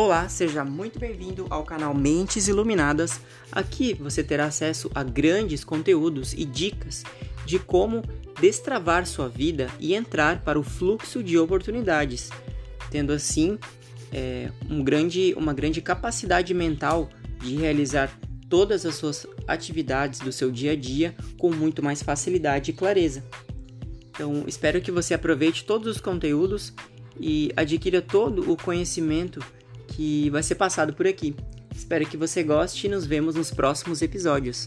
Olá, seja muito bem-vindo ao canal Mentes Iluminadas. Aqui você terá acesso a grandes conteúdos e dicas de como destravar sua vida e entrar para o fluxo de oportunidades, tendo assim é, um grande, uma grande capacidade mental de realizar todas as suas atividades do seu dia a dia com muito mais facilidade e clareza. Então, espero que você aproveite todos os conteúdos e adquira todo o conhecimento que vai ser passado por aqui. Espero que você goste e nos vemos nos próximos episódios.